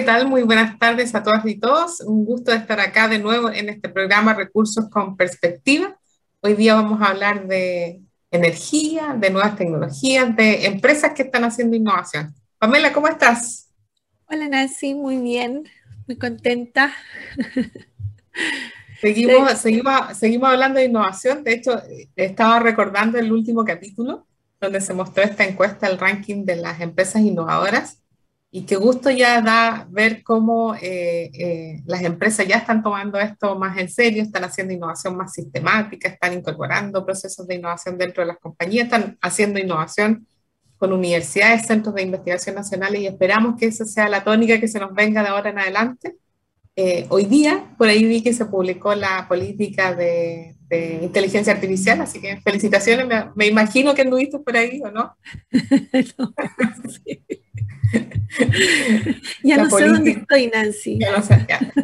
¿qué tal? Muy buenas tardes a todas y todos. Un gusto de estar acá de nuevo en este programa Recursos con Perspectiva. Hoy día vamos a hablar de energía, de nuevas tecnologías, de empresas que están haciendo innovación. Pamela, ¿cómo estás? Hola Nancy, muy bien, muy contenta. Seguimos, seguimos, seguimos hablando de innovación. De hecho, estaba recordando el último capítulo donde se mostró esta encuesta, el ranking de las empresas innovadoras. Y qué gusto ya da ver cómo eh, eh, las empresas ya están tomando esto más en serio, están haciendo innovación más sistemática, están incorporando procesos de innovación dentro de las compañías, están haciendo innovación con universidades, centros de investigación nacionales y esperamos que esa sea la tónica que se nos venga de ahora en adelante. Eh, hoy día, por ahí vi que se publicó la política de, inteligencia artificial, así que felicitaciones, me, imagino que anduviste por ahí, ¿o no? no sí. ya no sé dónde estoy, Nancy.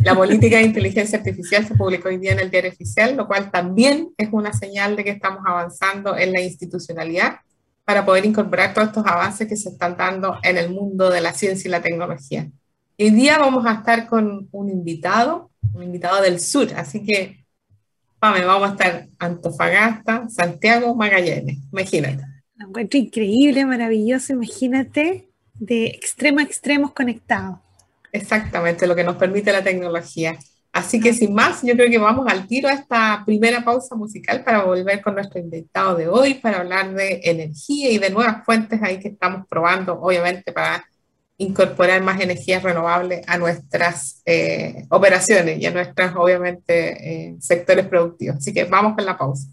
La política de inteligencia artificial se publicó hoy día en el diario oficial, lo cual también es una señal de que estamos avanzando en la institucionalidad para poder incorporar todos estos avances que se están dando en el mundo de la ciencia y la tecnología. Hoy día vamos a estar con un invitado, un invitado del sur, así que Pame, vamos a estar Antofagasta, Santiago, Magallanes, imagínate. Un encuentro increíble, maravilloso, imagínate de extremo a extremos conectados. Exactamente, lo que nos permite la tecnología. Así que sin más, yo creo que vamos al tiro a esta primera pausa musical para volver con nuestro invitado de hoy, para hablar de energía y de nuevas fuentes ahí que estamos probando, obviamente, para incorporar más energías renovables a nuestras eh, operaciones y a nuestros, obviamente, eh, sectores productivos. Así que vamos con la pausa.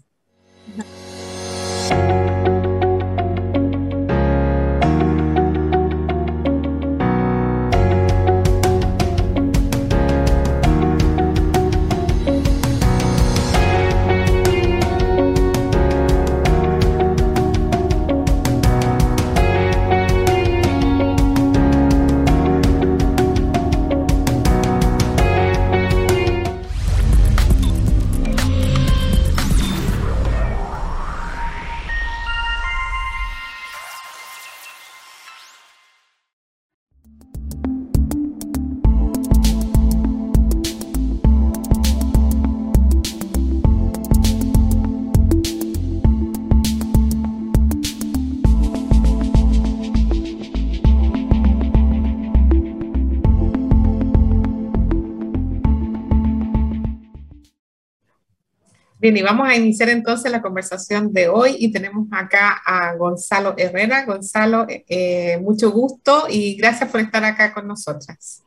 Bien, y vamos a iniciar entonces la conversación de hoy y tenemos acá a Gonzalo Herrera. Gonzalo, eh, mucho gusto y gracias por estar acá con nosotras.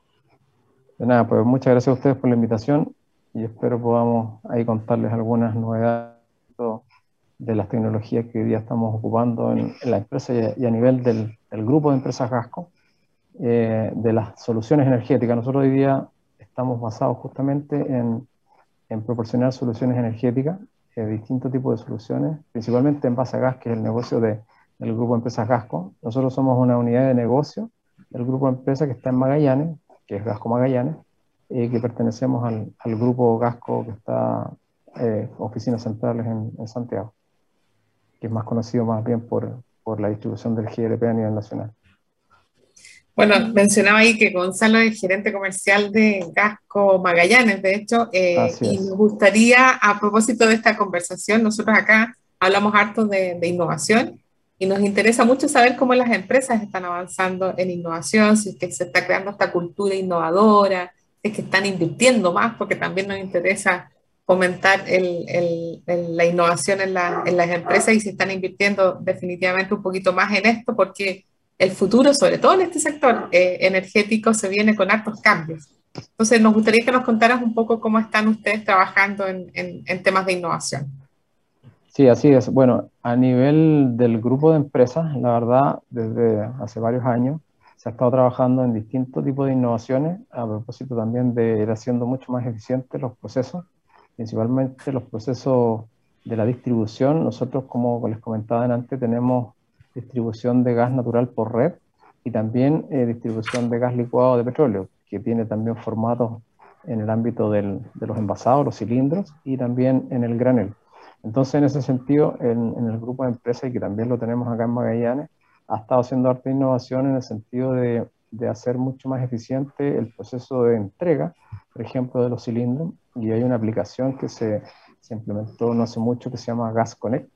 De nada, pues muchas gracias a ustedes por la invitación y espero podamos ahí contarles algunas novedades de las tecnologías que hoy día estamos ocupando en, la empresa y a, nivel del, grupo de empresas Gasco, eh, de las soluciones energéticas. Nosotros hoy día estamos basados justamente en en proporcionar soluciones energéticas, eh, distintos tipos de soluciones, principalmente en base a gas, que es el negocio de, del grupo de empresas Gasco. Nosotros somos una unidad de negocio del grupo de empresas que está en Magallanes, que es Gasco Magallanes, y que pertenecemos al, al grupo Gasco que está eh, oficinas centrales en, en, Santiago, que es más conocido más bien por, por la distribución del GLP a nivel nacional. Bueno, mencionaba ahí que Gonzalo es gerente comercial de Gasco Magallanes, de hecho, eh, y me gustaría, a propósito de esta conversación, nosotros acá hablamos harto de, innovación y nos interesa mucho saber cómo las empresas están avanzando en innovación, si es que se está creando esta cultura innovadora, si es que están invirtiendo más, porque también nos interesa fomentar la innovación en, en las empresas y si están invirtiendo definitivamente un poquito más en esto, porque el futuro, sobre todo en este sector eh, energético, se viene con altos cambios. Entonces, nos gustaría que nos contaras un poco cómo están ustedes trabajando en, temas de innovación. Sí, así es. Bueno, a nivel del grupo de empresas, la verdad, desde hace varios años, se ha estado trabajando en distintos tipos de innovaciones, a propósito también de ir haciendo mucho más eficientes los procesos, principalmente los procesos de la distribución. Nosotros, como les comentaba antes, tenemos distribución de gas natural por red y también eh, distribución de gas licuado de petróleo, que tiene también formatos en el ámbito de los envasados, los cilindros y también en el granel. Entonces, en ese sentido, en, el grupo de empresas, y que también lo tenemos acá en Magallanes, ha estado haciendo arte innovación en el sentido de de hacer mucho más eficiente el proceso de entrega, por ejemplo, de los cilindros. Y hay una aplicación que se, se implementó no hace mucho que se llama Gas Connect,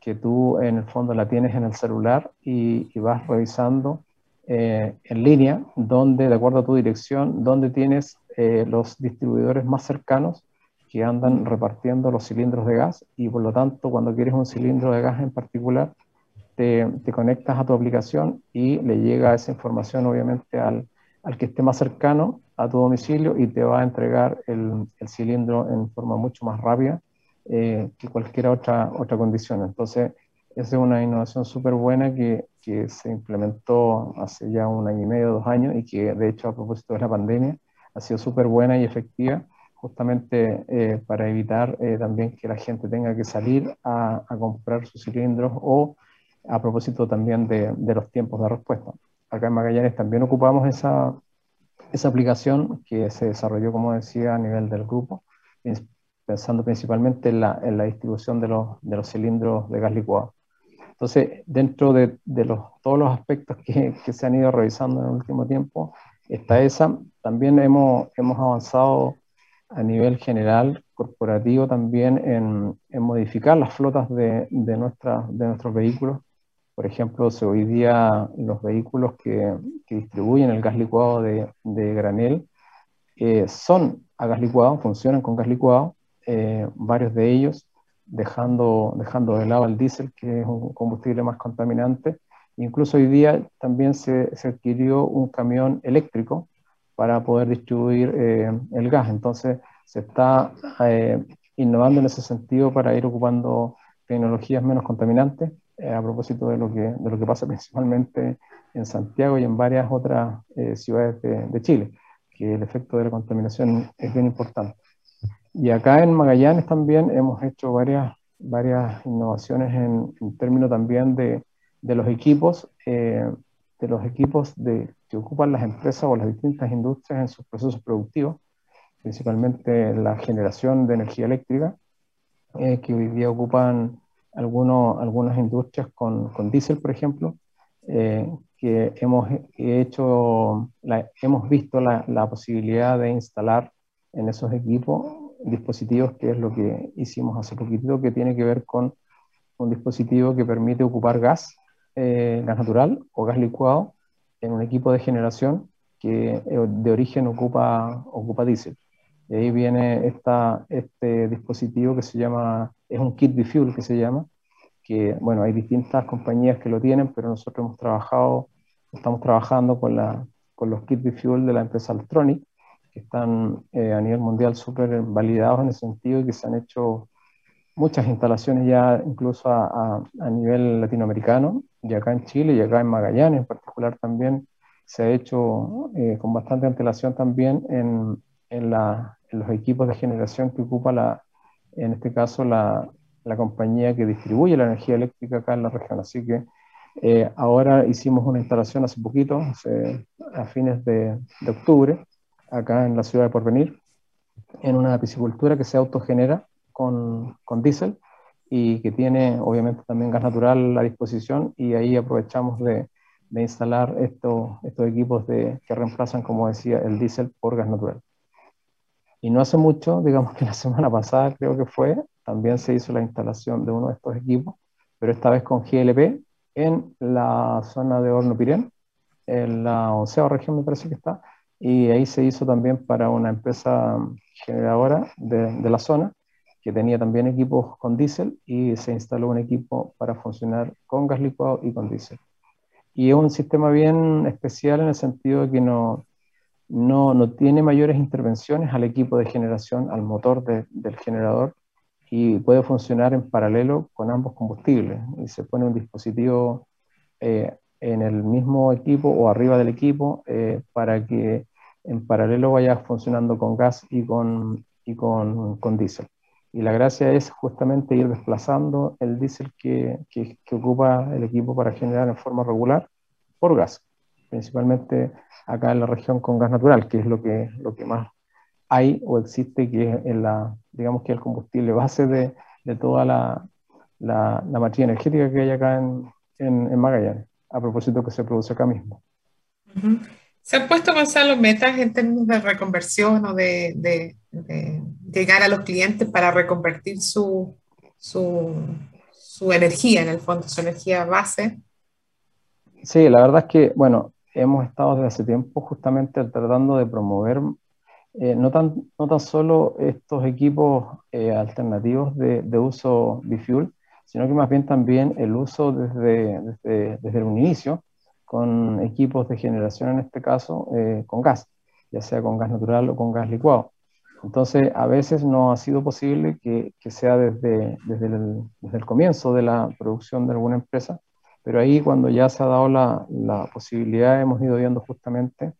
que tú en el fondo la tienes en el celular y, vas revisando eh, en línea, donde, de acuerdo a tu dirección, donde tienes eh, los distribuidores más cercanos que andan repartiendo los cilindros de gas y por lo tanto cuando quieres un cilindro de gas en particular, te, te conectas a tu aplicación y le llega esa información obviamente al, al, que esté más cercano a tu domicilio y te va a entregar el, el cilindro en forma mucho más rápida eh, que cualquier otra, otra condición. Entonces, esa es una innovación súper buena que, que, se implementó hace ya un año y medio, dos años, y que de hecho a propósito de la pandemia ha sido súper buena y efectiva, justamente eh, para evitar eh, también que la gente tenga que salir a, a, comprar sus cilindros o a propósito también de, de, los tiempos de respuesta. Acá en Magallanes también ocupamos esa, esa aplicación que se desarrolló, como decía, a nivel del grupo, pensando principalmente en la, en la distribución de los, de los, cilindros de gas licuado. Entonces, dentro de, de los, todos los aspectos que, que, se han ido revisando en el último tiempo, está esa. También hemos, hemos avanzado a nivel general, corporativo, también en, en modificar las flotas de, de, nuestra, de nuestros vehículos. Por ejemplo, hoy día los vehículos que, que distribuyen el gas licuado de, de granel eh, son a gas licuado, funcionan con gas licuado, eh, varios de ellos, dejando, dejando de lado el diésel, que es un combustible más contaminante. Incluso hoy día también se, se adquirió un camión eléctrico para poder distribuir eh, el gas. Entonces se está eh, innovando en ese sentido para ir ocupando tecnologías menos contaminantes, a propósito de lo, que, de lo que pasa principalmente en Santiago y en varias otras ciudades de, de Chile, que el efecto de la contaminación es bien importante. Y acá en Magallanes también hemos hecho varias, varias innovaciones en, en términos también de, de los equipos, eh, de los equipos de, que ocupan las empresas o las distintas industrias en sus procesos productivos, principalmente la generación de energía eléctrica, eh, que hoy día ocupan algunos, algunas industrias con, con diésel, por ejemplo, eh, que hemos hecho, la, hemos visto la, la posibilidad de instalar en esos equipos dispositivos, que es lo que hicimos hace poquito, que tiene que ver con un dispositivo que permite ocupar gas, eh, gas natural o gas licuado en un equipo de generación que eh, de origen ocupa, ocupa diésel. Y ahí viene esta, este dispositivo que se llama, es un kit fuel que se llama, que bueno, hay distintas compañías que lo tienen, pero nosotros hemos trabajado, estamos trabajando con, la, con los kit fuel de la empresa Altronic, que están eh, a nivel mundial súper validados en ese sentido que se han hecho muchas instalaciones ya incluso a, a, nivel latinoamericano y acá en Chile y acá en Magallanes en particular también se ha hecho eh, con bastante antelación también en, en, la, en, los equipos de generación que ocupa la, en este caso la, la, compañía que distribuye la energía eléctrica acá en la región. Así que eh, ahora hicimos una instalación hace poquito, hace, a fines de, de octubre, acá en la ciudad de Porvenir, en una piscicultura que se autogenera con, con diésel y que tiene obviamente también gas natural a disposición y ahí aprovechamos de, de instalar estos, estos equipos de, que reemplazan, como decía, el diésel por gas natural. Y no hace mucho, digamos que la semana pasada creo que fue, también se hizo la instalación de uno de estos equipos, pero esta vez con GLP en la zona de Horno Pirén, en la onceava región me parece que está, y ahí se hizo también para una empresa generadora de, de la zona que tenía también equipos con diésel y se instaló un equipo para funcionar con gas licuado y con diésel. Y es un sistema bien especial en el sentido de que no, no, no tiene mayores intervenciones al equipo de generación, al motor de, del generador, y puede funcionar en paralelo con ambos combustibles. Y se pone un dispositivo eh, en el mismo equipo o arriba del equipo eh, para que en paralelo vaya funcionando con gas y con, y con, con diésel. Y la gracia es justamente ir desplazando el diésel que, que, que, ocupa el equipo para generar en forma regular por gas, principalmente acá en la región con gas natural, que es lo que, lo que más hay o existe, que es en la, digamos que el combustible base de, de toda la, la, la, energética que hay acá en, en, en Magallanes, a propósito que se produce acá mismo. Uh -huh. ¿Se han puesto, Gonzalo, metas en términos de reconversión o de, llegar a los clientes para reconvertir su, su, su, energía, en el fondo, su energía base? Sí, la verdad es que, bueno, hemos estado desde hace tiempo justamente tratando de promover eh, no, tan, no tan solo estos equipos eh, alternativos de, de uso bifuel, sino que más bien también el uso desde, desde, desde un inicio con equipos de generación, en este caso, eh, con gas, ya sea con gas natural o con gas licuado. Entonces, a veces no ha sido posible que, que sea desde, desde el, desde, el, comienzo de la producción de alguna empresa, pero ahí cuando ya se ha dado la, la posibilidad, hemos ido viendo justamente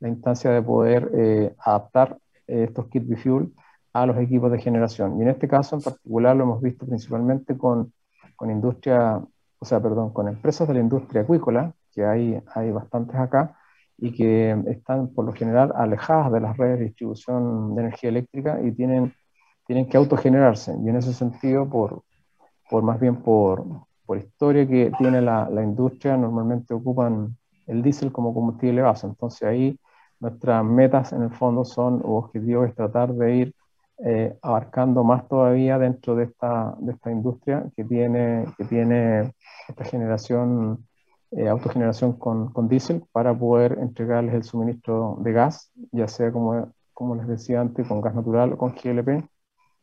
la instancia de poder eh, adaptar eh, estos kits bifuel a los equipos de generación. Y en este caso en particular lo hemos visto principalmente con, con industria, o sea, perdón, con empresas de la industria acuícola, que hay, hay bastantes acá, y que están por lo general alejadas de las redes de distribución de energía eléctrica y tienen, tienen que autogenerarse. Y en ese sentido, por, por más bien por, por historia que tiene la, la, industria, normalmente ocupan el diésel como combustible base. Entonces ahí nuestras metas en el fondo son, o objetivos es tratar de ir eh, abarcando más todavía dentro de esta, de esta industria que tiene, que tiene esta generación, eh, autogeneración con, con diésel para poder entregarles el suministro de gas, ya sea como, como les decía antes, con gas natural o con GLP,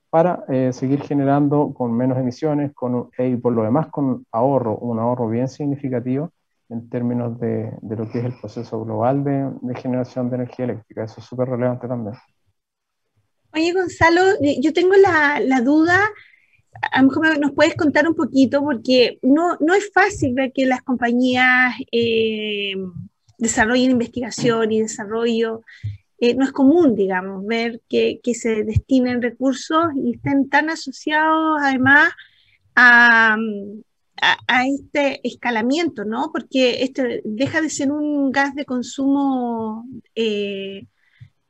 para eh, seguir generando con menos emisiones con, y por lo demás con ahorro, un ahorro bien significativo en términos de, de lo que es el proceso global de, de generación de energía eléctrica. Eso es súper relevante también. Oye, Gonzalo, yo tengo la, la, duda, a lo mejor nos puedes contar un poquito, porque no, no es fácil ver que las compañías eh, desarrollen investigación y desarrollo. Eh, no es común, digamos, ver que, que, se destinen recursos y estén tan asociados además a, a, este escalamiento, ¿no? Porque este deja de ser un gas de consumo eh,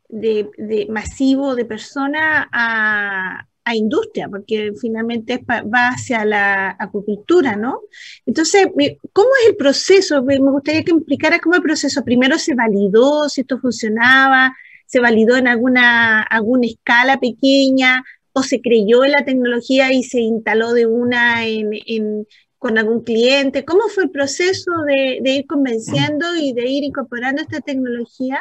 de, masivo de personas a, a, industria, porque finalmente va hacia la acuicultura, ¿no? Entonces, ¿cómo es el proceso? Me gustaría que explicara cómo el proceso. Primero se validó si esto funcionaba, se validó en alguna, alguna escala pequeña, o se creyó en la tecnología y se instaló de una en, con algún cliente? ¿Cómo fue el proceso de, ir convenciendo y de ir incorporando esta tecnología?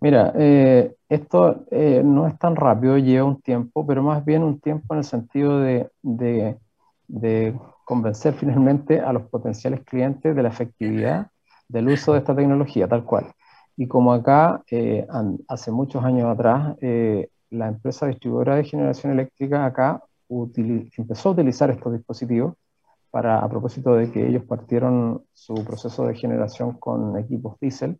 Mira, eh, esto eh, no es tan rápido, lleva un tiempo, pero más bien un tiempo en el sentido de, de, convencer finalmente a los potenciales clientes de la efectividad del uso de esta tecnología, tal cual. Y como acá, eh, hace muchos años atrás, la empresa distribuidora de generación eléctrica acá empezó a utilizar estos dispositivos para, a propósito de que ellos partieron su proceso de generación con equipos diésel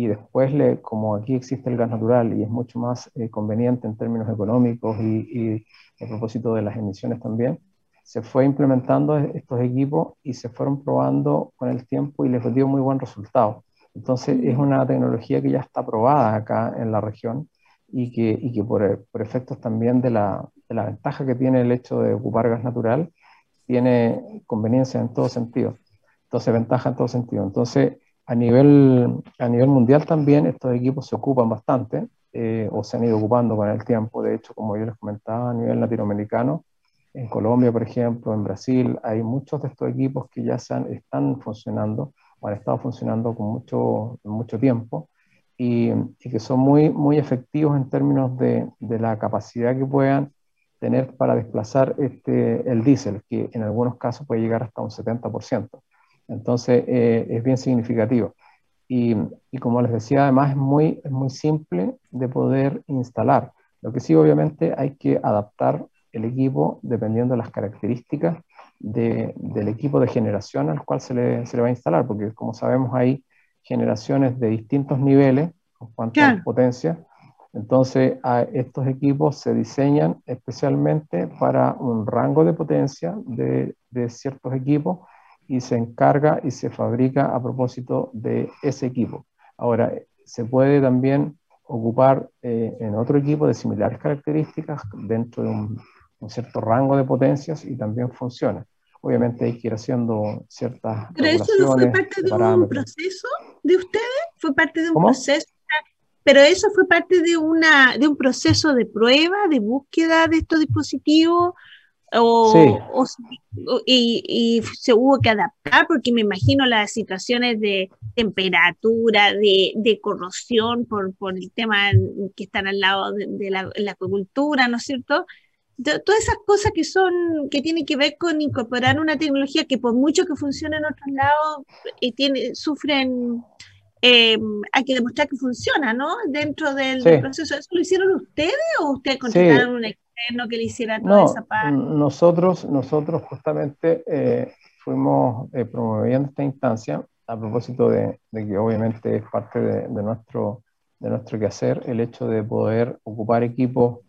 y después, le, como aquí existe el gas natural y es mucho más eh, conveniente en términos económicos y, y, a propósito de las emisiones también, se fue implementando estos equipos y se fueron probando con el tiempo y les dio muy buen resultado. Entonces es una tecnología que ya está probada acá en la región y que, y que por, por efectos también de la, de la ventaja que tiene el hecho de ocupar gas natural, tiene conveniencia en todo sentido, entonces ventaja en todo sentido. Entonces, a nivel, a nivel mundial también estos equipos se ocupan bastante eh, o se han ido ocupando con el tiempo. De hecho, como yo les comentaba, a nivel latinoamericano, en Colombia, por ejemplo, en Brasil, hay muchos de estos equipos que ya han, están funcionando o han estado funcionando con mucho, mucho tiempo y, y, que son muy, muy efectivos en términos de, de la capacidad que puedan tener para desplazar este, el diésel, que en algunos casos puede llegar hasta un 70%. Entonces, eh, es bien significativo. Y, y, como les decía, además es muy, es muy simple de poder instalar. Lo que sí, obviamente, hay que adaptar el equipo dependiendo de las características de, del equipo de generación al cual se le, se le, va a instalar, porque como sabemos hay generaciones de distintos niveles en cuanto a potencia, entonces, estos equipos se diseñan especialmente para un rango de potencia de, ciertos equipos y se encarga y se fabrica a propósito de ese equipo. Ahora, se puede también ocupar eh, en otro equipo de similares características dentro de un, cierto rango de potencias y también funciona. Obviamente hay que ir haciendo ciertas... ¿Pero eso no fue parte de un proceso? de ustedes? ¿Fue parte de un proceso? Pero eso fue parte de, una, de un proceso de prueba, de búsqueda de estos dispositivos, o, y, se hubo que adaptar porque me imagino las situaciones de temperatura, de, corrosión por, por, el tema que están al lado de, la, acuicultura, ¿no es cierto? todas esas cosas que son, que tienen que ver con incorporar una tecnología que por mucho que funcione en otros lados, eh, tiene, sufren, eh, hay que demostrar que funciona, ¿no? Dentro del, proceso. ¿Eso lo hicieron ustedes o ustedes contrataron un externo que le hiciera toda esa parte? Nosotros, nosotros justamente eh, fuimos promoviendo esta instancia a propósito de, que obviamente es parte de, de, nuestro, de nuestro quehacer el hecho de poder ocupar equipos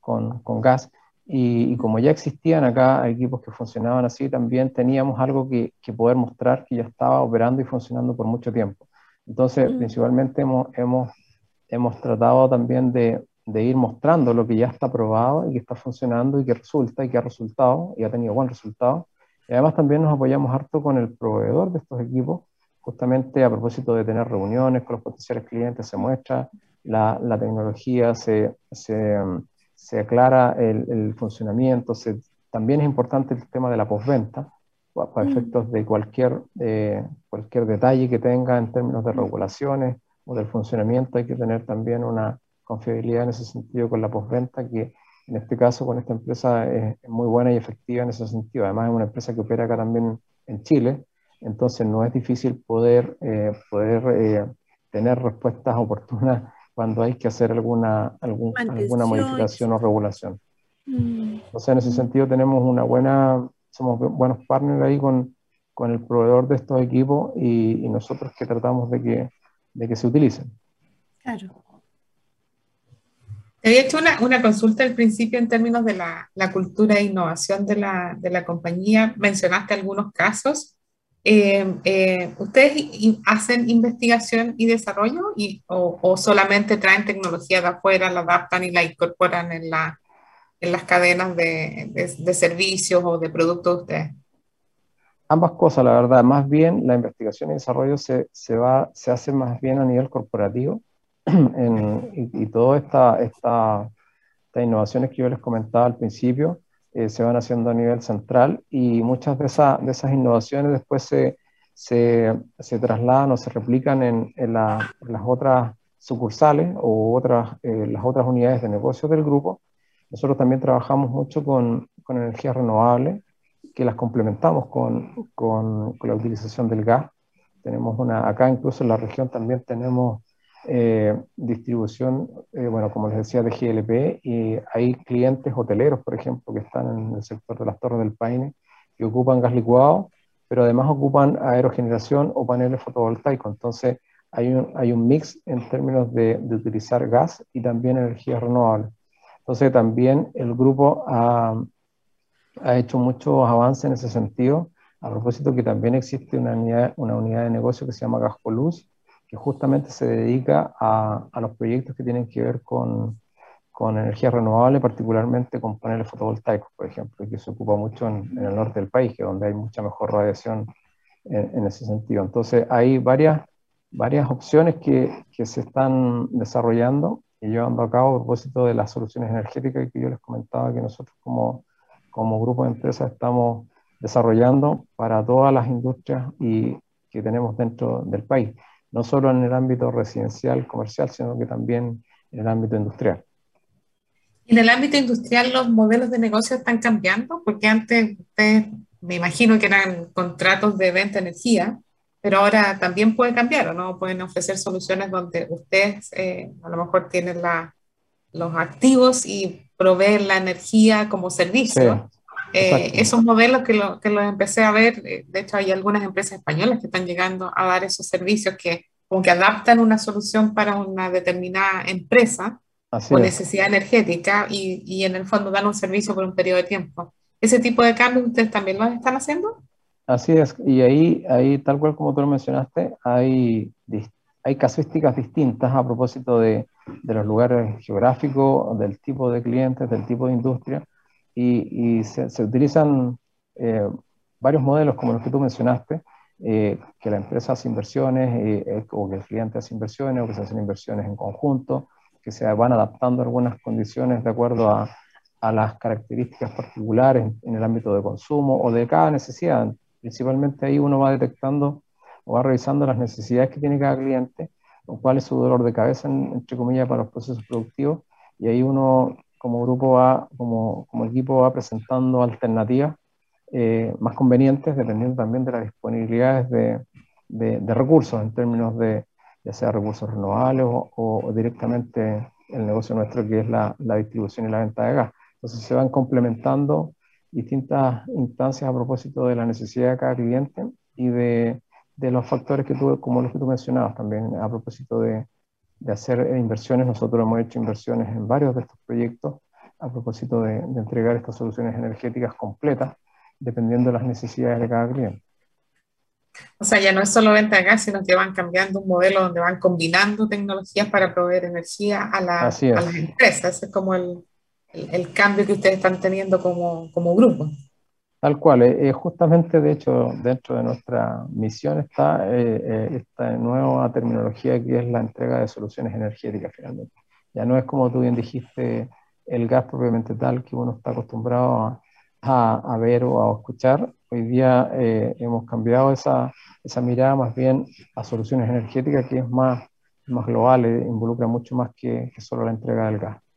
con, con gas y, como ya existían acá equipos que funcionaban así, también teníamos algo que, que, poder mostrar que ya estaba operando y funcionando por mucho tiempo. Entonces, mm. principalmente hemos, hemos, hemos tratado también de, de, ir mostrando lo que ya está probado y que está funcionando y que resulta y que ha resultado y ha tenido buen resultado. Y además también nos apoyamos harto con el proveedor de estos equipos, justamente a propósito de tener reuniones con los potenciales clientes, se muestra la, la tecnología, se, se se aclara el, funcionamiento, también es importante el tema de la postventa, para mm. efectos de cualquier, eh, cualquier detalle que tenga en términos de regulaciones o del funcionamiento, hay que tener también una confiabilidad en ese sentido con la postventa, que en este caso con esta empresa es, muy buena y efectiva en ese sentido. Además es una empresa que opera acá también en Chile, entonces no es difícil poder, eh, poder eh, tener respuestas oportunas cuando hay que hacer alguna, alguna modificación o regulación. Mm. Entonces, en ese sentido tenemos una buena, somos buenos partners ahí con, con el proveedor de estos equipos y, nosotros que tratamos de que, de que se utilicen. Claro. Te había hecho una, una, consulta al principio en términos de la, la cultura e innovación de la, de la, compañía. Mencionaste algunos casos. Eh, eh, ¿Ustedes hacen investigación y desarrollo y, o, solamente traen tecnología de afuera, la adaptan y la incorporan en, la, en las cadenas de, de, servicios o de productos de ustedes? Ambas cosas, la verdad. Más bien la investigación y desarrollo se, se, va, se hace más bien a nivel corporativo en, y, y todas estas esta, innovaciones que yo les comentaba al principio eh, se van haciendo a nivel central y muchas de, de esas innovaciones después se, se, se, trasladan o se replican en, en, las otras sucursales o otras, eh, las otras unidades de negocio del grupo. Nosotros también trabajamos mucho con, con energías renovables, que las complementamos con, con, con, la utilización del gas. Tenemos una, acá incluso en la región también tenemos eh, distribución, eh, bueno, como les decía, de GLP, y hay clientes hoteleros, por ejemplo, que están en el sector de las Torres del Paine, que ocupan gas licuado, pero además ocupan aerogeneración o paneles fotovoltaicos. Entonces, hay un, hay un mix en términos de, de utilizar gas y también energías renovables. Entonces, también el grupo ha, ha hecho muchos avances en ese sentido. A propósito que también existe una unidad, una unidad de negocio que se llama Gascoluz, que justamente se dedica a, a los proyectos que tienen que ver con, con energía renovable, particularmente con paneles fotovoltaicos, por ejemplo, que se ocupa mucho en, el norte del país, que donde hay mucha mejor radiación en, ese sentido. Entonces, hay varias, varias opciones que, que, se están desarrollando y llevando a cabo a propósito de las soluciones energéticas que yo les comentaba que nosotros como, como grupo de empresas estamos desarrollando para todas las industrias y, que tenemos dentro del país no solo en el ámbito residencial, comercial, sino que también en el ámbito industrial. En el ámbito industrial los modelos de negocio están cambiando, porque antes ustedes, me imagino que eran contratos de venta de energía, pero ahora también puede cambiar, ¿o no? Pueden ofrecer soluciones donde ustedes eh, a lo mejor tienen la, los activos y proveen la energía como servicio. Eh, esos modelos que, lo, que los empecé a ver, eh, de hecho hay algunas empresas españolas que están llegando a dar esos servicios que como que adaptan una solución para una determinada empresa o necesidad energética y, y, en el fondo dan un servicio por un periodo de tiempo. ¿Ese tipo de cambios ustedes también los están haciendo? Así es, y ahí, ahí tal cual como tú lo mencionaste, hay, hay casuísticas distintas a propósito de, de los lugares geográficos, del tipo de clientes, del tipo de industria y, se, utilizan eh, varios modelos como los que tú mencionaste eh, que la empresa hace inversiones eh, o que el cliente hace inversiones o que se hacen inversiones en conjunto, que se van adaptando algunas condiciones de acuerdo a, a las características particulares en el ámbito de consumo o de cada necesidad. Principalmente ahí uno va detectando o va revisando las necesidades que tiene cada cliente, o cuál es su dolor de cabeza, entre comillas, para los procesos productivos, y ahí uno como grupo va, como, como equipo va presentando alternativas eh, más convenientes, dependiendo también de las disponibilidades de, de, recursos, en términos de ya sea recursos renovables o, o, directamente el negocio nuestro que es la, la distribución y la venta de gas. Entonces se van complementando distintas instancias a propósito de la necesidad de cada cliente y de, de los factores que tú, como los que tú mencionabas también, a propósito de, de hacer inversiones. Nosotros hemos hecho inversiones en varios de estos proyectos a propósito de, de entregar estas soluciones energéticas completas, dependiendo de las necesidades de cada cliente. O sea, ya no es solo venta de gas, sino que van cambiando un modelo donde van combinando tecnologías para proveer energía a, la, a las empresas. Ese es como el, el, cambio que ustedes están teniendo como, como grupo. Tal cual, eh, eh, justamente de hecho dentro de nuestra misión está eh, esta nueva terminología que es la entrega de soluciones energéticas finalmente. Ya no es como tú bien dijiste el gas propiamente tal que uno está acostumbrado a, a, ver o a escuchar. Hoy día hemos cambiado esa, esa, mirada más bien a soluciones energéticas que es más, más global, involucra mucho más que, que solo la entrega del gas.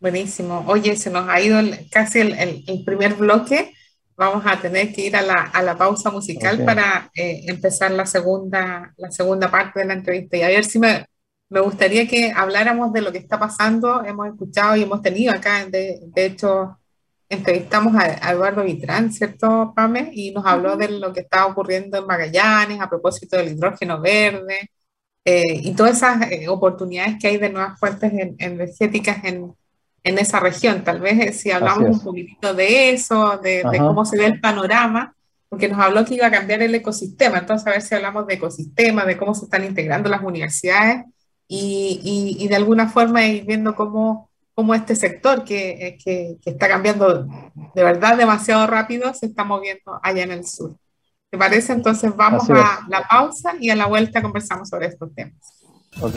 Buenísimo. Oye, se nos ha ido casi el, el, primer bloque. Vamos a tener que ir a la, a la pausa musical para eh, empezar la segunda, la segunda parte de la entrevista. Y a ver si me, me, gustaría que habláramos de lo que está pasando. Hemos escuchado y hemos tenido acá, de, de hecho, entrevistamos a, Eduardo Vitrán, ¿cierto, Pame? Y nos habló de lo que está ocurriendo en Magallanes a propósito del hidrógeno verde eh, y todas esas eh, oportunidades que hay de nuevas fuentes energéticas en en esa región. Tal vez eh, si hablamos un poquitito de eso, de, cómo se ve el panorama, porque nos habló que iba a cambiar el ecosistema. Entonces, a ver si hablamos de ecosistema, de cómo se están integrando las universidades y, y, de alguna forma ir viendo cómo, cómo este sector que, eh, que, que, está cambiando de verdad demasiado rápido se está moviendo allá en el sur. ¿Te parece? Entonces vamos a la pausa y a la vuelta conversamos sobre estos temas. Ok.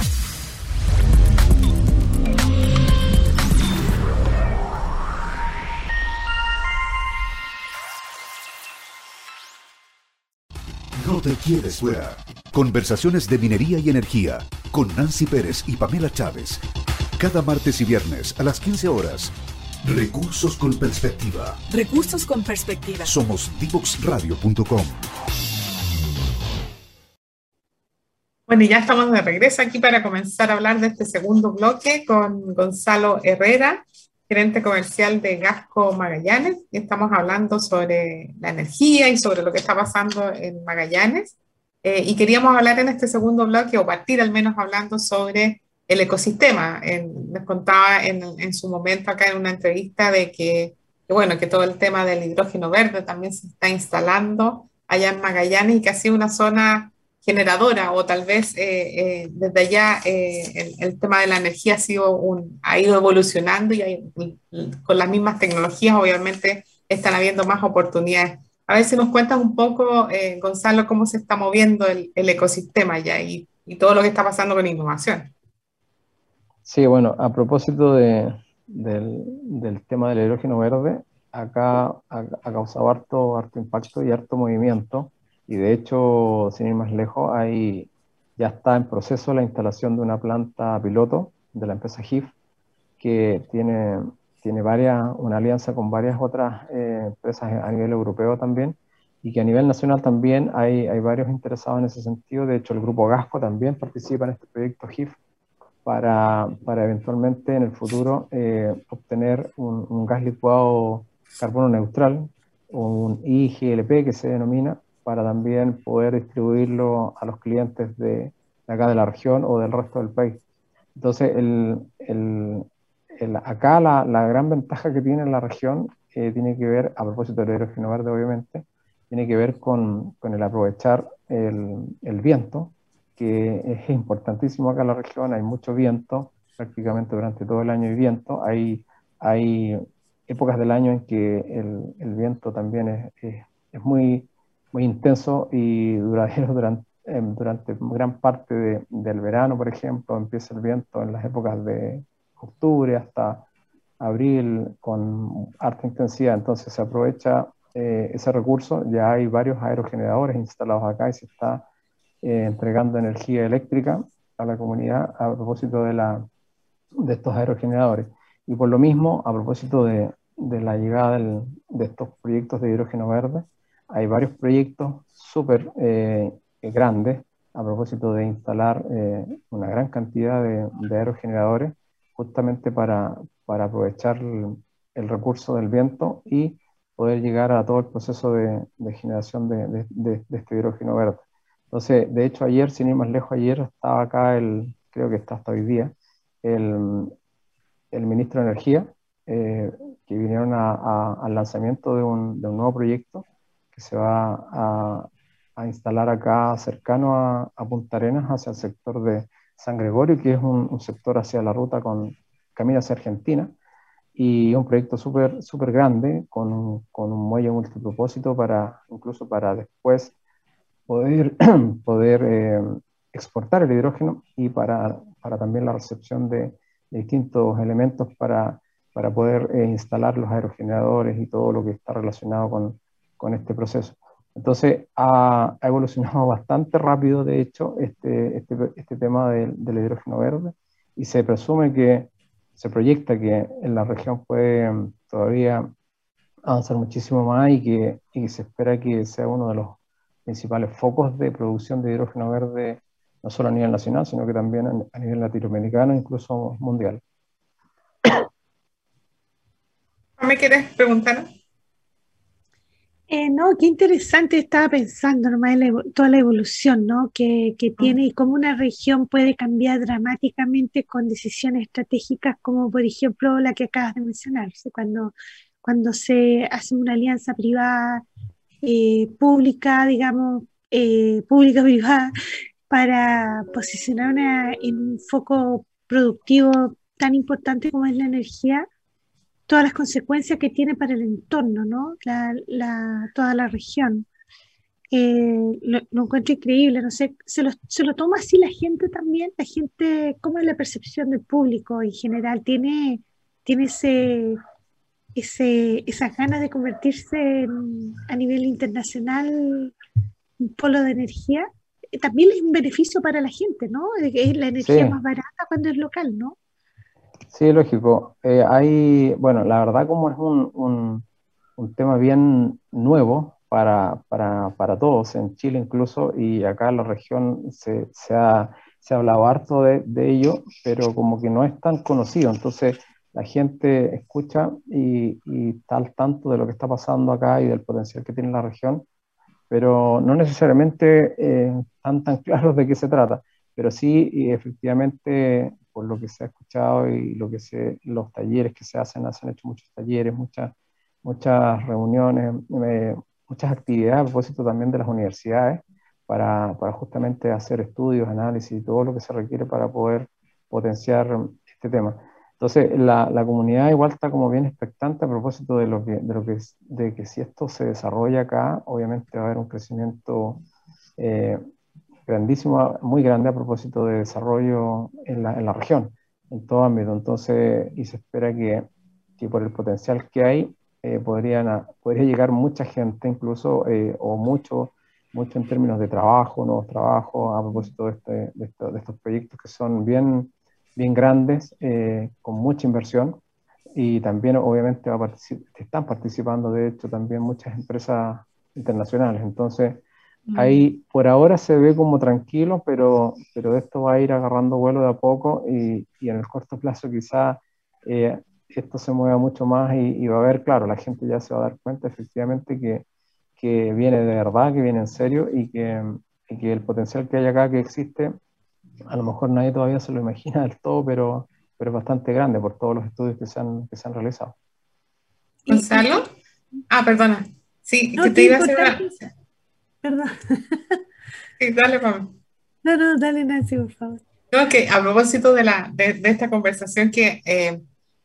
No te quedes fuera. Conversaciones de minería y energía con Nancy Pérez y Pamela Chávez. Cada martes y viernes a las 15 horas. Recursos con perspectiva. Recursos con perspectiva. Somos divoxradio.com. Bueno, y ya estamos de regreso aquí para comenzar a hablar de este segundo bloque con Gonzalo Herrera, gerente comercial de Gasco Magallanes. Y estamos hablando sobre la energía y sobre lo que está pasando en Magallanes. Eh, y queríamos hablar en este segundo bloque, o partir al menos hablando sobre el ecosistema. les contaba en, en, su momento acá en una entrevista de que, bueno, que todo el tema del hidrógeno verde también se está instalando allá en Magallanes y que ha sido una zona generadora o tal vez eh, eh, desde allá el, el, tema de la energía ha, sido un, ha ido evolucionando y con las mismas tecnologías obviamente están habiendo más oportunidades. A ver si nos cuentas un poco, eh, Gonzalo, cómo se está moviendo el, ecosistema ya y, todo lo que está pasando con innovación. Sí, bueno, a propósito de, del, tema del hidrógeno verde, acá ha, causado harto, harto impacto y harto movimiento. Y de hecho, sin ir más lejos, hay, ya está en proceso la instalación de una planta piloto de la empresa GIF, que tiene tiene varias, una alianza con varias otras eh, empresas a nivel europeo también, y que a nivel nacional también hay, hay varios interesados en ese sentido. De hecho, el grupo Gasco también participa en este proyecto GIF para, para eventualmente en el futuro eh, obtener un, gas licuado carbono neutral, un IGLP que se denomina, para también poder distribuirlo a los clientes de, de acá de la región o del resto del país. Entonces, el, el, acá la, la, gran ventaja que tiene la región tiene que ver, a propósito del hidrógeno verde obviamente, tiene que ver con, con el aprovechar el, el, viento, que es importantísimo acá en la región, hay mucho viento, prácticamente durante todo el año hay viento, hay, hay épocas del año en que el, el viento también es, es, muy, muy intenso y duradero durante, em, durante gran parte de, del verano, por ejemplo, empieza el viento en las épocas de octubre hasta abril con alta intensidad, entonces se aprovecha eh, ese recurso, ya hay varios aerogeneradores instalados acá y se está eh, entregando energía eléctrica a la comunidad a propósito de, la, de estos aerogeneradores. Y por lo mismo, a propósito de, de la llegada de estos proyectos de hidrógeno verde, hay varios proyectos súper eh, grandes a propósito de instalar una gran cantidad de, aerogeneradores justamente para, para aprovechar el, recurso del viento y poder llegar a todo el proceso de, generación de, de, este hidrógeno verde. Entonces, de hecho, ayer, sin ir más lejos, ayer estaba acá, el, creo que está hasta hoy día, el, el ministro de Energía, eh, que vinieron a, al lanzamiento de un, de un, nuevo proyecto se va a, a instalar acá cercano a, Punta Arenas, hacia el sector de San Gregorio, que es un, un sector hacia la ruta con camino hacia Argentina y un proyecto súper super grande con, con, un muelle multipropósito para incluso para después poder, poder eh, exportar el hidrógeno y para, para también la recepción de, distintos elementos para, para poder eh, instalar los aerogeneradores y todo lo que está relacionado con, con este proceso. Entonces ha, evolucionado bastante rápido, de hecho, este, este, este tema del, del hidrógeno verde y se presume que se proyecta que en la región puede mm, todavía avanzar muchísimo más y que, y se espera que sea uno de los principales focos de producción de hidrógeno verde, no solo a nivel nacional, sino que también a nivel latinoamericano, incluso mundial. ¿Me quieres preguntar? Eh, no, qué interesante estaba pensando nomás toda la evolución ¿no? que, que mm. tiene y cómo una región puede cambiar dramáticamente con decisiones estratégicas como por ejemplo la que acabas de mencionar, cuando, cuando se hace una alianza privada, eh, pública, digamos, eh, pública-privada, para posicionar una, en un foco productivo tan importante como es la energía, todas las consecuencias que tiene para el entorno, ¿no? La, toda la región. Eh, lo, encuentro increíble, no sé, se lo, se lo, toma así la gente también, la gente, ¿cómo es la percepción del público en general? ¿Tiene, tiene ese, ese, esas ganas de convertirse a nivel internacional un polo de energía? También es un beneficio para la gente, ¿no? Es la energía más barata cuando es local, ¿no? Sí, lógico. Eh, hay, bueno, la verdad como es un, un, un tema bien nuevo para, para, para, todos, en Chile incluso, y acá en la región se, se, ha, se ha hablado harto de, de, ello, pero como que no es tan conocido. Entonces la gente escucha y, y, está al tanto de lo que está pasando acá y del potencial que tiene la región, pero no necesariamente eh, están tan claros de qué se trata. Pero sí, efectivamente por lo que se ha escuchado y lo que se, los talleres que se hacen, se han hecho muchos talleres, muchas, muchas reuniones, eh, muchas actividades a propósito también de las universidades para, para, justamente hacer estudios, análisis y todo lo que se requiere para poder potenciar este tema. Entonces, la, la, comunidad igual está como bien expectante a propósito de lo que, de lo que, de que si esto se desarrolla acá, obviamente va a haber un crecimiento eh, grandísimo, muy grande a propósito de desarrollo en la, en la región, en todo ámbito. Entonces, y se espera que, que por el potencial que hay, eh, podrían, podría llegar mucha gente incluso, eh, o mucho, mucho en términos de trabajo, nuevos trabajos, a propósito de, este, de, de estos proyectos que son bien, bien grandes, eh, con mucha inversión. Y también, obviamente, va a están participando, de hecho, también muchas empresas internacionales. Entonces. Ahí por ahora se ve como tranquilo, pero, pero esto va a ir agarrando vuelo de a poco y, y en el corto plazo quizá eh, esto se mueva mucho más y, va a ver, claro, la gente ya se va a dar cuenta efectivamente que, que viene de verdad, que viene en serio y que, y que, el potencial que hay acá que existe, a lo mejor nadie todavía se lo imagina del todo, pero, pero es bastante grande por todos los estudios que se han, que se han realizado. Gonzalo. Ah, perdona. Sí, que te iba a hacer una... Perdón. Sí, dale, Pablo. No, no, dale, Nancy, por favor. No, que a propósito de, la, de, esta conversación que eh,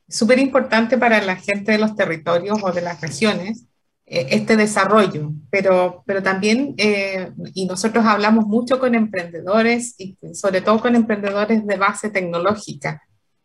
es súper importante para la gente de los territorios o de las regiones, eh, este desarrollo, pero, pero también, eh, y nosotros hablamos mucho con emprendedores y sobre todo con emprendedores de base tecnológica,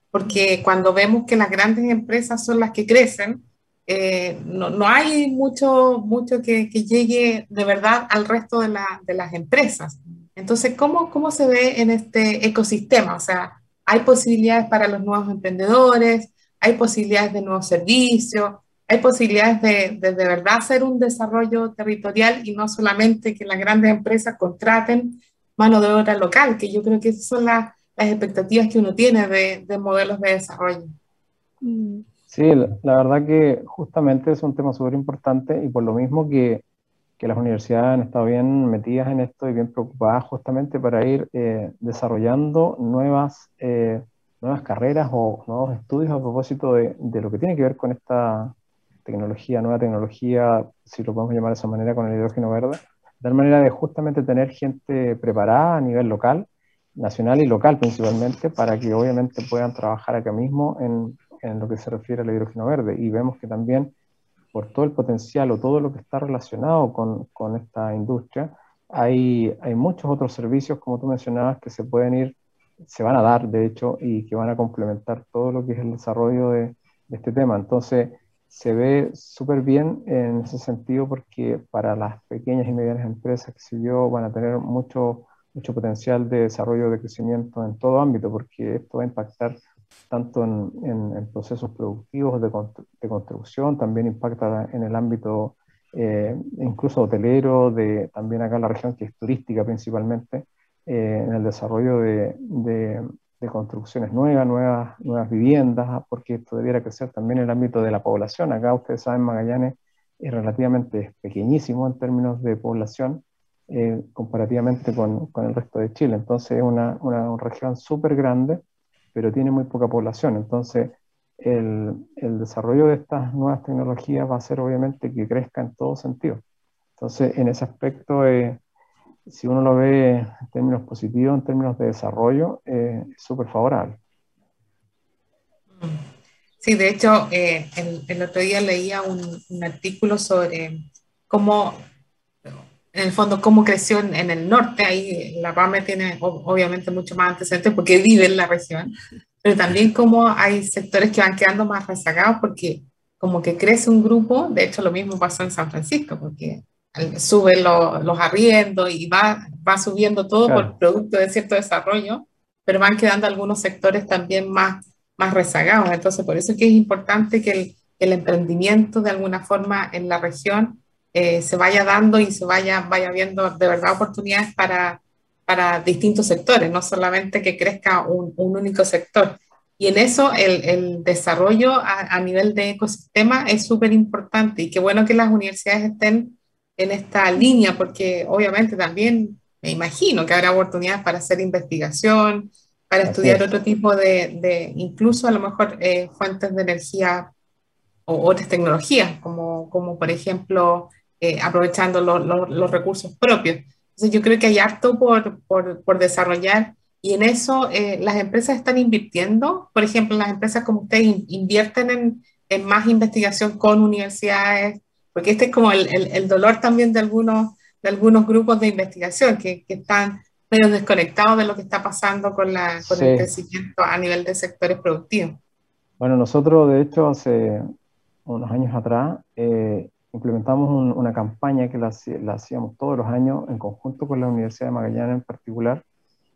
porque cuando vemos que las grandes empresas son las que crecen, eh, no, no, hay mucho, mucho que, que, llegue de verdad al resto de, la, de, las empresas. Entonces, ¿cómo, ¿cómo se ve en este ecosistema? O sea, hay posibilidades para los nuevos emprendedores, hay posibilidades de nuevos servicios, hay posibilidades de, de, de verdad hacer un desarrollo territorial y no solamente que las grandes empresas contraten mano de obra local, que yo creo que esas son las, expectativas que uno tiene de, de modelos de desarrollo. Mm. Sí, la verdad que justamente es un tema súper importante y por lo mismo que, que, las universidades han estado bien metidas en esto y bien preocupadas justamente para ir eh, desarrollando nuevas, eh, nuevas carreras o nuevos estudios a propósito de, de, lo que tiene que ver con esta tecnología, nueva tecnología, si lo podemos llamar de esa manera, con el hidrógeno verde, de tal manera de justamente tener gente preparada a nivel local, nacional y local principalmente, para que obviamente puedan trabajar acá mismo en en lo que se refiere al hidrógeno verde. Y vemos que también por todo el potencial o todo lo que está relacionado con, con esta industria, hay, hay muchos otros servicios, como tú mencionabas, que se pueden ir, se van a dar, de hecho, y que van a complementar todo lo que es el desarrollo de, este tema. Entonces, se ve súper bien en ese sentido porque para las pequeñas y medianas empresas que se van a tener mucho, mucho potencial de desarrollo, de crecimiento en todo ámbito, porque esto va a impactar tanto en, en, procesos productivos de, de, construcción, también impacta en el ámbito eh, incluso hotelero, de, también acá en la región que es turística principalmente, eh, en el desarrollo de, de, construcciones nuevas, nuevas, nuevas viviendas, porque esto debiera crecer también en el ámbito de la población. Acá ustedes saben, Magallanes es relativamente pequeñísimo en términos de población, eh, comparativamente con, con, el resto de Chile. Entonces es una, una región súper grande pero tiene muy poca población. Entonces, el, el, desarrollo de estas nuevas tecnologías va a ser obviamente que crezca en todo sentido. Entonces, en ese aspecto, eh, si uno lo ve en términos positivos, en términos de desarrollo, eh, es súper favorable. Sí, de hecho, eh, el, otro día leía un artículo sobre cómo en el fondo cómo creció en, el norte, ahí la PAME tiene obviamente mucho más antecedentes porque vive en la región, pero también cómo hay sectores que van quedando más rezagados porque como que crece un grupo, de hecho lo mismo pasó en San Francisco, porque suben los arriendos y va, va subiendo todo por producto de cierto desarrollo, pero van quedando algunos sectores también más, más rezagados. Entonces, por eso es que es importante que el, el emprendimiento de alguna forma en la región eh, se vaya dando y se vaya, vaya viendo de verdad oportunidades para, para distintos sectores, no solamente que crezca un, un único sector. Y en eso el, el desarrollo a, a, nivel de ecosistema es súper importante y qué bueno que las universidades estén en esta línea porque obviamente también me imagino que habrá oportunidades para hacer investigación, para estudiar otro tipo de, de, incluso a lo mejor eh, fuentes de energía o otras tecnologías, como, como por ejemplo eh, aprovechando lo, lo, los recursos propios. Entonces yo creo que hay harto por, por, por desarrollar y en eso eh, las empresas están invirtiendo. Por ejemplo, las empresas como ustedes invierten en, en más investigación con universidades, porque este es como el, el, el, dolor también de algunos, de algunos grupos de investigación que, que están medio desconectados de lo que está pasando con, la, con sí. el crecimiento a nivel de sectores productivos. Bueno, nosotros de hecho hace unos años atrás eh, implementamos un, una campaña que la, la, hacíamos todos los años en conjunto con la Universidad de Magallanes en particular,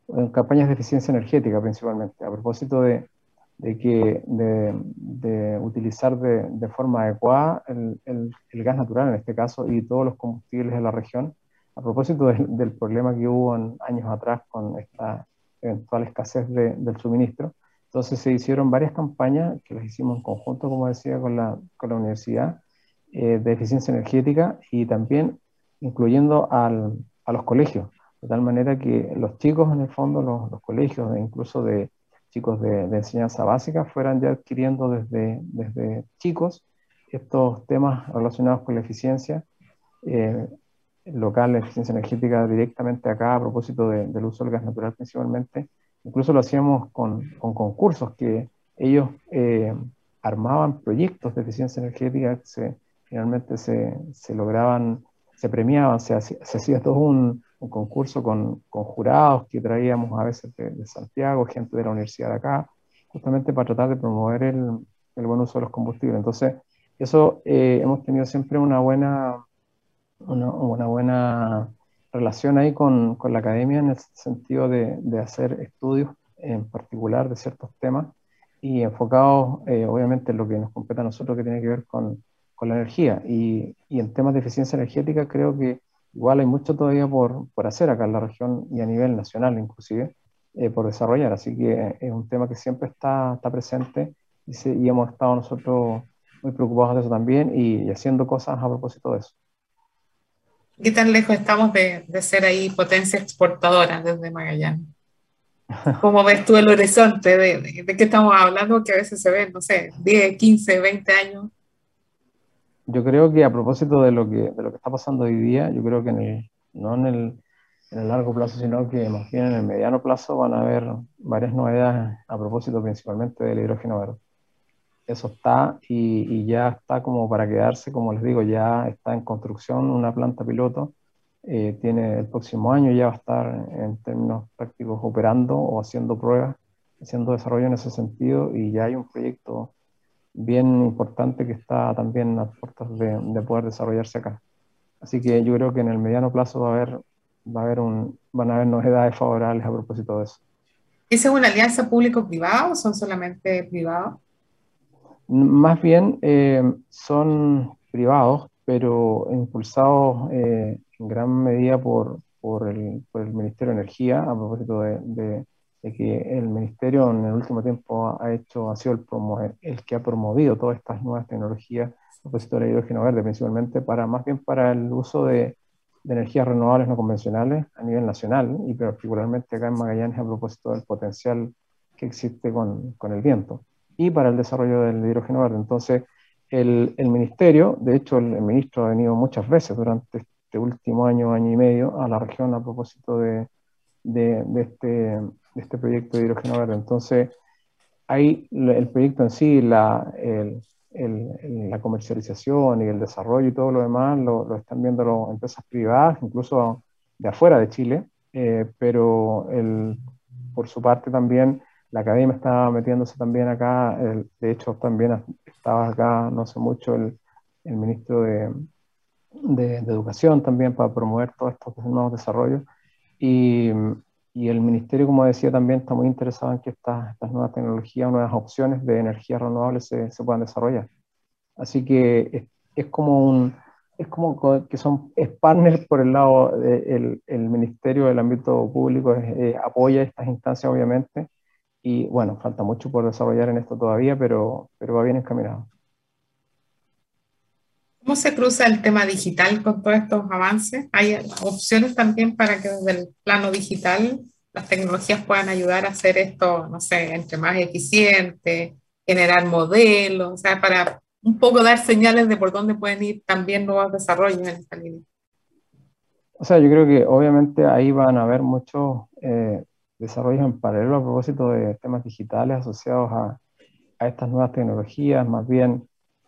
en campañas de eficiencia energética principalmente, a propósito de, de que, de, de utilizar de, de, forma adecuada el, el, el, gas natural en este caso y todos los combustibles de la región, a propósito del problema que hubo en años atrás con esta eventual escasez del suministro. Entonces se hicieron varias campañas que las hicimos en conjunto, como decía, con la, con la universidad, eh, de eficiencia energética y también incluyendo al, a los colegios, de tal manera que los chicos, en el fondo, los, los colegios, incluso de chicos de, de, enseñanza básica, fueran ya adquiriendo desde, desde chicos estos temas relacionados con la eficiencia eh, local, la eficiencia energética directamente acá a propósito del uso del gas natural principalmente. Incluso lo hacíamos con, con concursos que ellos eh, armaban proyectos de eficiencia energética que se, finalmente se, se, lograban, se premiaban, se, se hacía todo un, un concurso con, con, jurados que traíamos a veces de, de, Santiago, gente de la universidad de acá, justamente para tratar de promover el, el buen uso de los combustibles. Entonces, eso eh, hemos tenido siempre una buena, una, una buena relación ahí con, con, la academia en el sentido de, de, hacer estudios en particular de ciertos temas y enfocados eh, obviamente en lo que nos compete a nosotros que tiene que ver con, con la energía. Y, y, en temas de eficiencia energética creo que igual hay mucho todavía por, por hacer acá en la región y a nivel nacional inclusive, eh, por desarrollar. Así que es un tema que siempre está, está presente y, y, hemos estado nosotros muy preocupados de eso también y, y, haciendo cosas a propósito de eso. ¿Qué tan lejos estamos de, de ser ahí potencia exportadora desde Magallanes? ¿Cómo ves tú el horizonte? De, de, de, qué estamos hablando? Que a veces se ven, no sé, 10, 15, 20 años. Yo creo que a propósito de lo que, de lo que está pasando hoy día, yo creo que en el, no en el, en el largo plazo, sino que más bien en el mediano plazo van a haber varias novedades a propósito principalmente del hidrógeno verde. Eso está y, y ya está como para quedarse, como les digo, ya está en construcción una planta piloto eh, tiene el próximo año ya va a estar en términos prácticos operando o haciendo pruebas, haciendo desarrollo en ese sentido y ya hay un proyecto bien importante que está también a puertas de, de, poder desarrollarse acá. Así que yo creo que en el mediano plazo va a haber, va a haber un, van a haber novedades favorables a propósito de eso. ¿Es una alianza público-privada o son solamente privados? Más bien eh, son privados, pero impulsados eh, en gran medida por, por, el, por, el, Ministerio de Energía, a propósito de, de, de, que el Ministerio en el último tiempo ha, hecho, ha sido el, que ha promovido todas estas nuevas tecnologías, a propósito del hidrógeno verde, principalmente para, más bien para el uso de, de energías renovables no convencionales a nivel nacional y particularmente acá en Magallanes a propósito del potencial que existe con, con el viento y para el desarrollo del hidrógeno verde. Entonces, el, el, ministerio, de hecho el, el, ministro ha venido muchas veces durante este último año, año y medio, a la región a propósito de, de, de este, este proyecto de hidrógeno verde. Entonces, hay el proyecto en sí, la, el, el, la comercialización y el desarrollo y todo lo demás lo, lo están viendo las empresas privadas, incluso de afuera de Chile, eh, pero el, por su parte también la academia está metiéndose también acá, el, de hecho también estaba acá no sé mucho el, el ministro de, de, de, educación también para promover todos estos nuevos desarrollos. Y, y, el ministerio, como decía, también está muy interesado en que estas, nuevas tecnologías, nuevas opciones de energías renovables se, se puedan desarrollar. Así que es, es, como un es como que son es partner por el lado del de, el ministerio del ámbito público eh, apoya estas instancias obviamente y bueno falta mucho por desarrollar en esto todavía pero pero va bien encaminado ¿Cómo se cruza el tema digital con todos estos avances? ¿Hay opciones también para que desde el plano digital las tecnologías puedan ayudar a hacer esto, no sé, entre más eficiente, generar modelos, o sea, para un poco dar señales de por dónde pueden ir también nuevos desarrollos en esta línea? O sea, yo creo que obviamente ahí van a haber muchos eh, desarrollos en paralelo a propósito de temas digitales asociados a, a estas nuevas tecnologías, más bien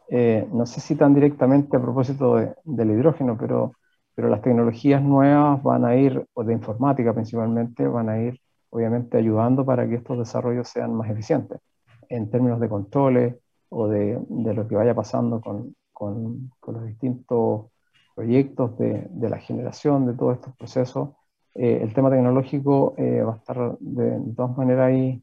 eh, no sé si tan directamente a propósito de, del hidrógeno, pero, pero las tecnologías nuevas van a ir, o de informática principalmente, van a ir obviamente ayudando para que estos desarrollos sean más eficientes en términos de controles o de, de lo que vaya pasando con, con, con los distintos proyectos de, de, la generación de todos estos procesos. Eh, el tema tecnológico eh, va a estar de, de todas maneras ahí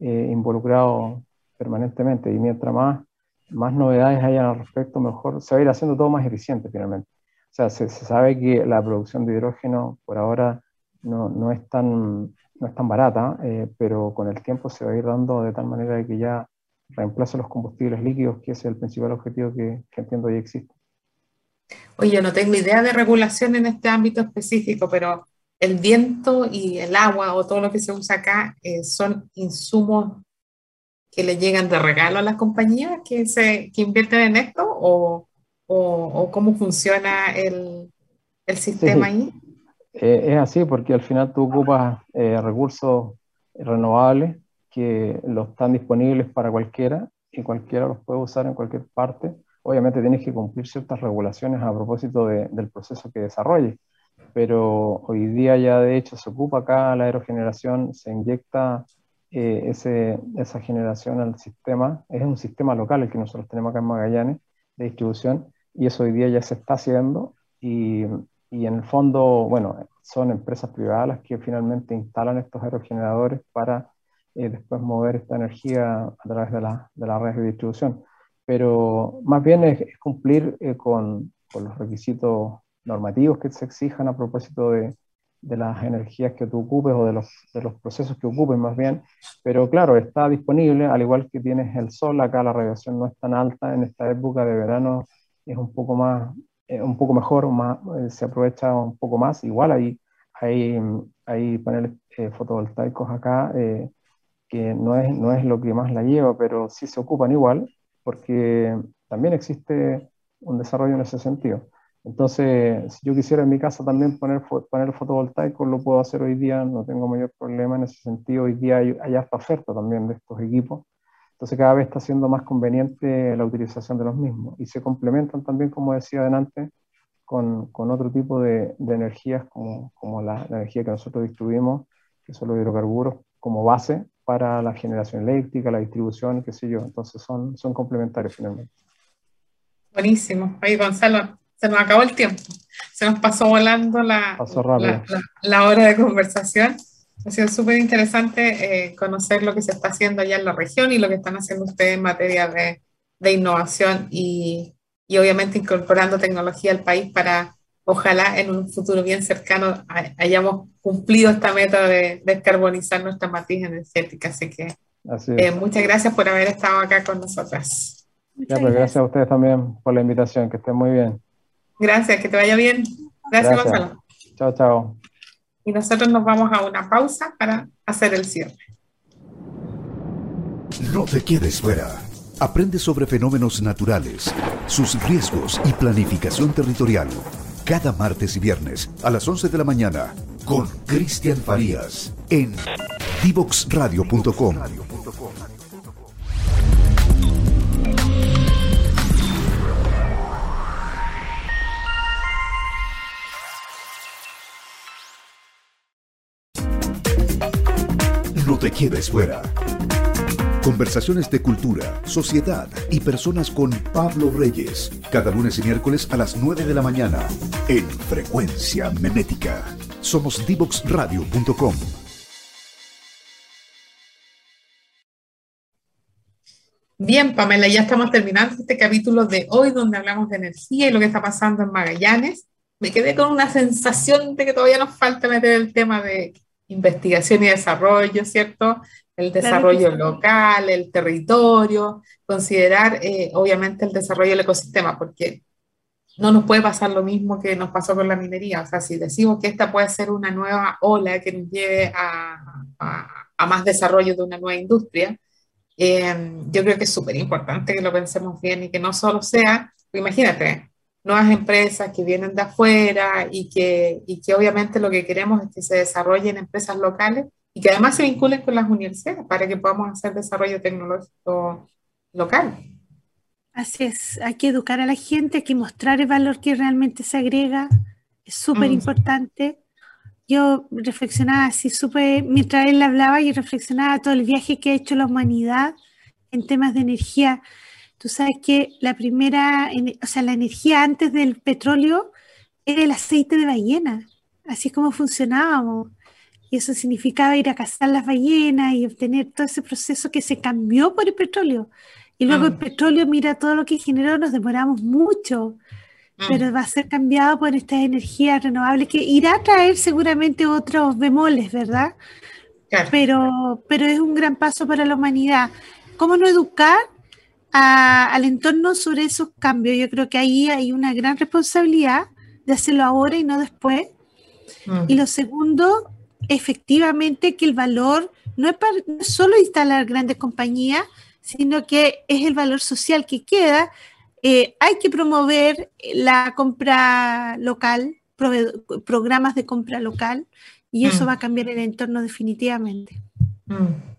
eh, involucrado permanentemente y mientras más más novedades hayan al respecto, mejor se va a ir haciendo todo más eficiente finalmente. O sea, se, se sabe que la producción de hidrógeno por ahora no, no, es, tan, no es tan barata, eh, pero con el tiempo se va a ir dando de tal manera que ya reemplace los combustibles líquidos, que es el principal objetivo que, que entiendo ya existe. Oye, yo no tengo idea de regulación en este ámbito específico, pero el viento y el agua o todo lo que se usa acá eh, son insumos que le llegan de regalo a las compañías que, se, que invierten en esto o, o, cómo funciona el, el sistema ahí? Eh, es así porque al final tú ocupas eh, recursos renovables que los están disponibles para cualquiera y cualquiera los puede usar en cualquier parte. Obviamente tienes que cumplir ciertas regulaciones a propósito del proceso que desarrolle, pero hoy día ya de hecho se ocupa acá la aerogeneración, se inyecta eh, esa generación al sistema, es un sistema local el que nosotros tenemos acá en Magallanes de distribución y eso hoy día ya se está haciendo y, y en el fondo, bueno, son empresas privadas las que finalmente instalan estos aerogeneradores para eh, después mover esta energía a través de la, de la red de distribución. Pero más bien es, cumplir eh, con, los requisitos normativos que se exijan a propósito de, de, las energías que tú ocupes o de los, de los procesos que ocupes más bien. Pero claro, está disponible, al igual que tienes el sol, acá la radiación no es tan alta en esta época de verano, es un poco más, eh, un poco mejor, más, eh, se aprovecha un poco más. Igual hay, hay, hay paneles eh, fotovoltaicos acá que no es, no es lo que más la lleva, pero sí se ocupan igual, porque también existe un desarrollo en ese sentido. Entonces, si yo quisiera en mi casa también poner paneles fotovoltaicos, lo puedo hacer hoy día, no tengo mayor problema en ese sentido. Hoy día hay, hay oferta también de estos equipos entonces cada vez está siendo más conveniente la utilización de los mismos y se complementan también, como decía adelante, con, con otro tipo de, de energías como, como la, energía que nosotros distribuimos, que son los hidrocarburos, como base para la generación eléctrica, la distribución, qué sé yo. Entonces son, son complementarios finalmente. Buenísimo. Ahí, Gonzalo, se nos acabó el tiempo. Se nos pasó volando la, la, la hora de conversación. Ha sido súper interesante eh, conocer lo que se está haciendo allá en la región y lo que están haciendo ustedes en materia de, de innovación y, y, obviamente incorporando tecnología al país para, ojalá en un futuro bien cercano, hayamos cumplido esta meta de descarbonizar nuestra matriz energética. Así que eh, muchas gracias por haber estado acá con nosotras. Ya, pues, gracias a ustedes también por la invitación, que estén muy bien. Gracias, que te vaya bien. Gracias, gracias. Gonzalo. Chao, chao y nosotros nos vamos a una pausa para hacer el cierre. No te quedes fuera. Aprende sobre fenómenos naturales, sus riesgos y planificación territorial. Cada martes y viernes a las 11 de la mañana con Cristian Farías en divoxradio.com. te quedes fuera. Conversaciones de cultura, sociedad y personas con Pablo Reyes. Cada lunes y miércoles a las 9 de la mañana en Frecuencia Memética. Somos divoxradio.com. Bien, Pamela, ya estamos terminando este capítulo de hoy donde hablamos de energía y lo que está pasando en Magallanes. Me quedé con una sensación de que todavía nos falta meter el tema de investigación y desarrollo, ¿cierto? El desarrollo local, el territorio, considerar eh, obviamente el desarrollo del ecosistema, porque no nos puede pasar lo mismo que nos pasó con la minería. O sea, si decimos que esta puede ser una nueva ola que nos lleve a, a, más desarrollo de una nueva industria, eh, yo creo que es súper importante que lo pensemos bien y que no solo sea, imagínate, nuevas empresas que vienen de afuera y que, y que obviamente lo que queremos es que se desarrollen empresas locales y que además se vinculen con las universidades para que podamos hacer desarrollo tecnológico local. Así es, hay que educar a la gente, hay que mostrar el valor que realmente se agrega, es súper importante. Yo reflexionaba así, súper, mientras él hablaba, y reflexionaba todo el viaje que ha hecho la humanidad en temas de energía Tú sabes que la primera, o sea, la energía antes del petróleo era el aceite de ballena, así es como funcionábamos. Y eso significaba ir a cazar las ballenas y obtener todo ese proceso que se cambió por el petróleo. Y luego el mm. petróleo, mira todo lo que generó, nos demoramos mucho, mm. pero va a ser cambiado por estas energías renovables que irá a traer seguramente otros bemoles, ¿verdad? Pero, pero es un gran paso para la humanidad. ¿Cómo no educar? Al entorno sobre esos cambios. Yo creo que ahí hay una gran responsabilidad de hacerlo ahora y no después. Mm. Y lo segundo, efectivamente, que el valor no es, para, solo instalar grandes compañías, sino que es el valor social que queda. Eh, hay que promover la compra local, programas de compra local, y eso mm. va a cambiar el entorno definitivamente. Mm.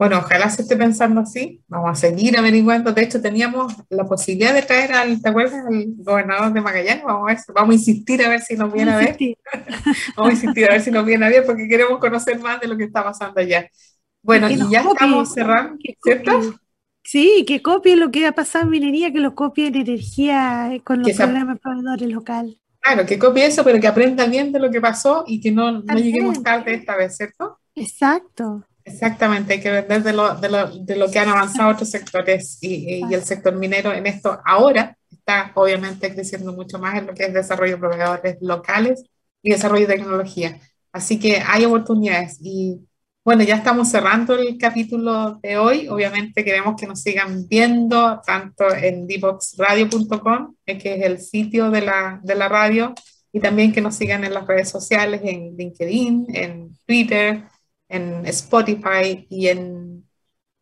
Bueno, ojalá se esté pensando así. Vamos a seguir averiguando. De hecho, teníamos la posibilidad de traer al, ¿te acuerdas? Al gobernador de Magallanes. Vamos a, ver, vamos a insistir a ver si nos viene a ver. vamos a insistir a ver si nos viene a ver porque queremos conocer más de lo que está pasando allá. Bueno, y ya estamos cerrando, ¿cierto? Sí, que copie lo que ha pasado en minería, que lo copie en energía eh, con los problemas proveedores local. Claro, que copie eso, pero que aprenda bien de lo que pasó y que no, no lleguemos tarde esta vez, ¿cierto? Exacto. Exactamente, hay que vender de lo, de lo, de lo que han avanzado otros sectores y, y, el sector minero en esto ahora está obviamente creciendo mucho más en lo que es desarrollo de proveedores locales y desarrollo de tecnología. Así que hay oportunidades y bueno, ya estamos cerrando el capítulo de hoy. Obviamente queremos que nos sigan viendo tanto en divoxradio.com, eh, que es el sitio de la, de la radio, y también que nos sigan en las redes sociales, en LinkedIn, en Twitter, en Spotify y en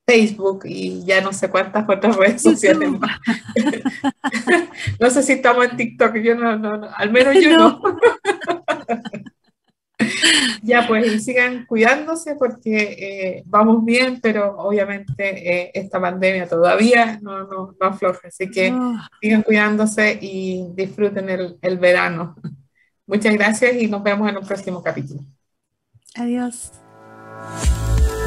Facebook y ya no sé cuántas otras redes sociales más. no sé si estamos en TikTok, yo no, no, al menos yo no. ya pues, y sigan cuidándose porque eh, vamos bien, pero obviamente eh, esta pandemia todavía no, no, no afloja, así que sigan cuidándose y disfruten el, el verano. Muchas gracias y nos vemos en un próximo capítulo. Adiós. Música